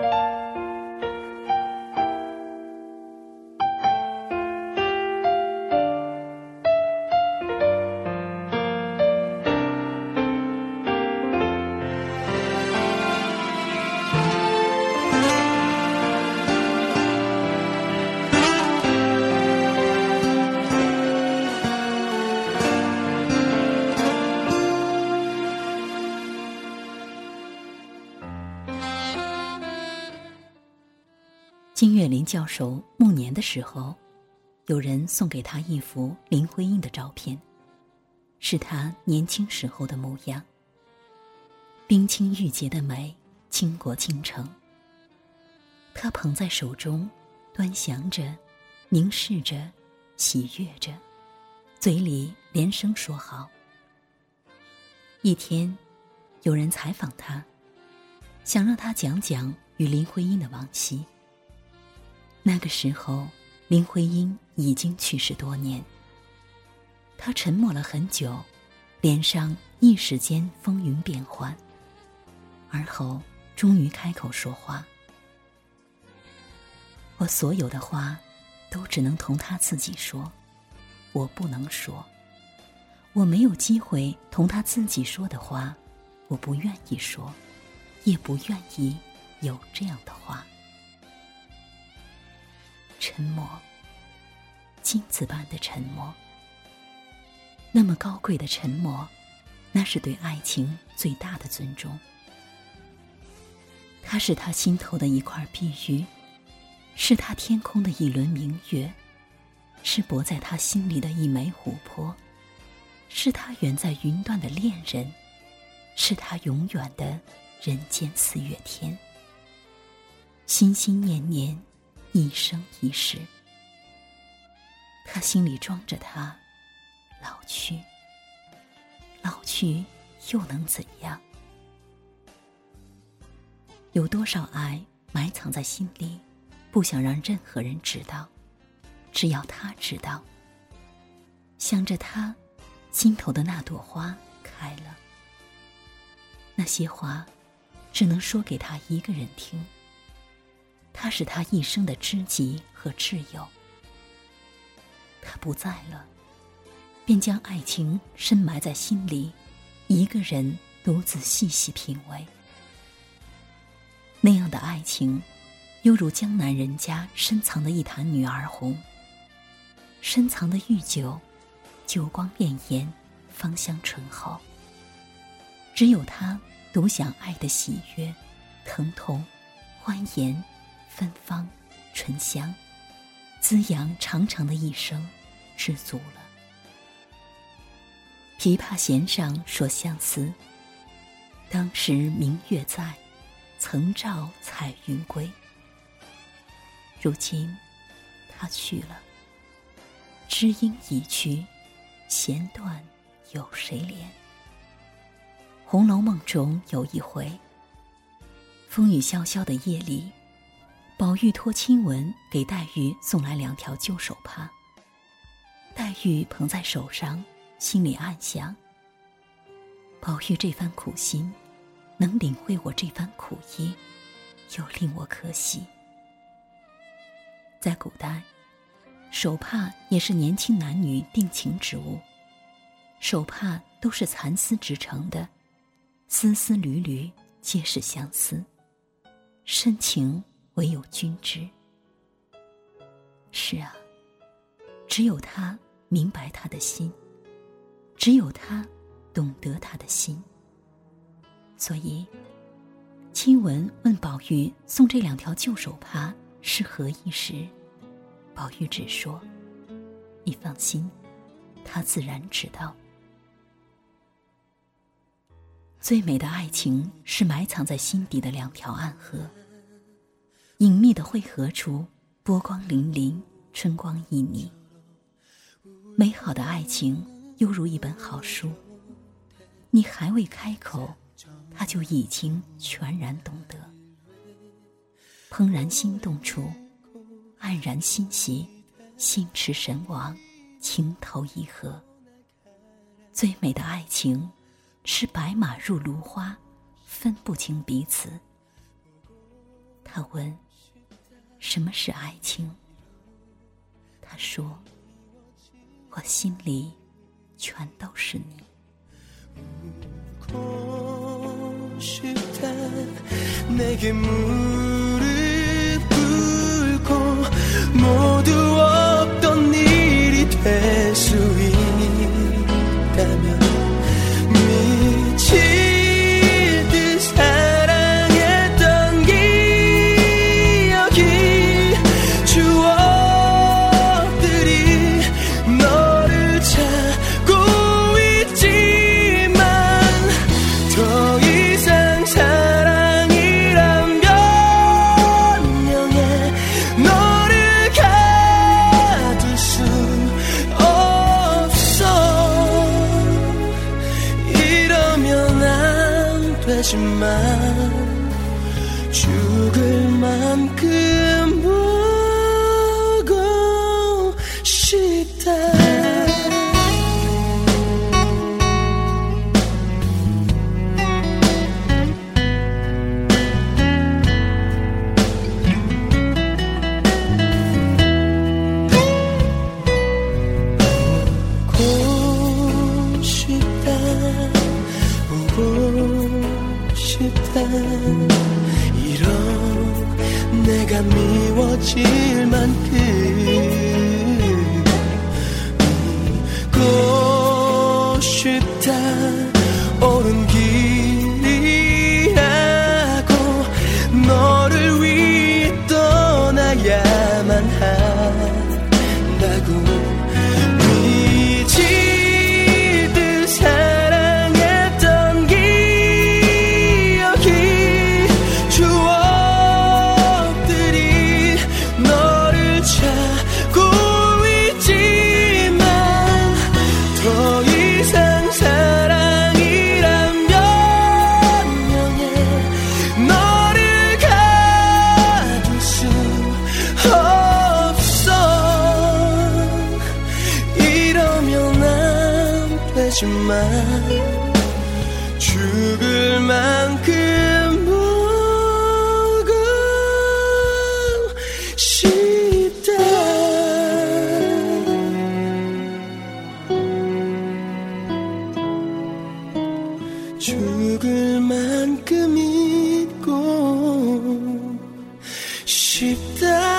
Música 金岳霖教授暮年的时候，有人送给他一幅林徽因的照片，是他年轻时候的模样。冰清玉洁的美，倾国倾城。他捧在手中，端详着，凝视着，喜悦着，嘴里连声说好。一天，有人采访他，想让他讲讲与林徽因的往昔。那个时候，林徽因已经去世多年。他沉默了很久，脸上一时间风云变幻。而后，终于开口说话：“我所有的话，都只能同他自己说，我不能说。我没有机会同他自己说的话，我不愿意说，也不愿意有这样的话。”沉默，金子般的沉默，那么高贵的沉默，那是对爱情最大的尊重。它是他心头的一块碧玉，是他天空的一轮明月，是泊在他心里的一枚琥珀，是他远在云端的恋人，是他永远的人间四月天。心心念念。一生一世，他心里装着他，老去，老去又能怎样？有多少爱埋藏在心里，不想让任何人知道，只要他知道。想着他，心头的那朵花开了。那些话，只能说给他一个人听。他是他一生的知己和挚友。他不在了，便将爱情深埋在心里，一个人独自细细品味。那样的爱情，犹如江南人家深藏的一坛女儿红。深藏的玉酒，酒光潋滟，芳香醇厚。只有他独享爱的喜悦、疼痛、欢颜。芬芳，醇香，滋养长长的一生，知足了。琵琶弦上说相思，当时明月在，曾照彩云归。如今，他去了，知音已去，弦断有谁怜？《红楼梦》中有一回，风雨潇潇的夜里。宝玉托亲文给黛玉送来两条旧手帕。黛玉捧在手上，心里暗想：宝玉这番苦心，能领会我这番苦意，又令我可喜。在古代，手帕也是年轻男女定情之物。手帕都是蚕丝织成的，丝丝缕缕皆是相思，深情。唯有君知。是啊，只有他明白他的心，只有他懂得他的心。所以，亲文问宝玉送这两条旧手帕是何意时，宝玉只说：“你放心，他自然知道。”最美的爱情是埋藏在心底的两条暗河。隐秘的汇合处，波光粼粼，春光旖旎。美好的爱情犹如一本好书，你还未开口，他就已经全然懂得。怦然心动处，黯然心喜，心驰神往，情投意合。最美的爱情，是白马入芦花，分不清彼此。他问：“什么是爱情？”他说：“我心里全都是你。” 죽을 만큼 미워질 만큼. 믿고 하지만 죽을 만큼 보고 싶다 죽을 만큼 잊고 싶다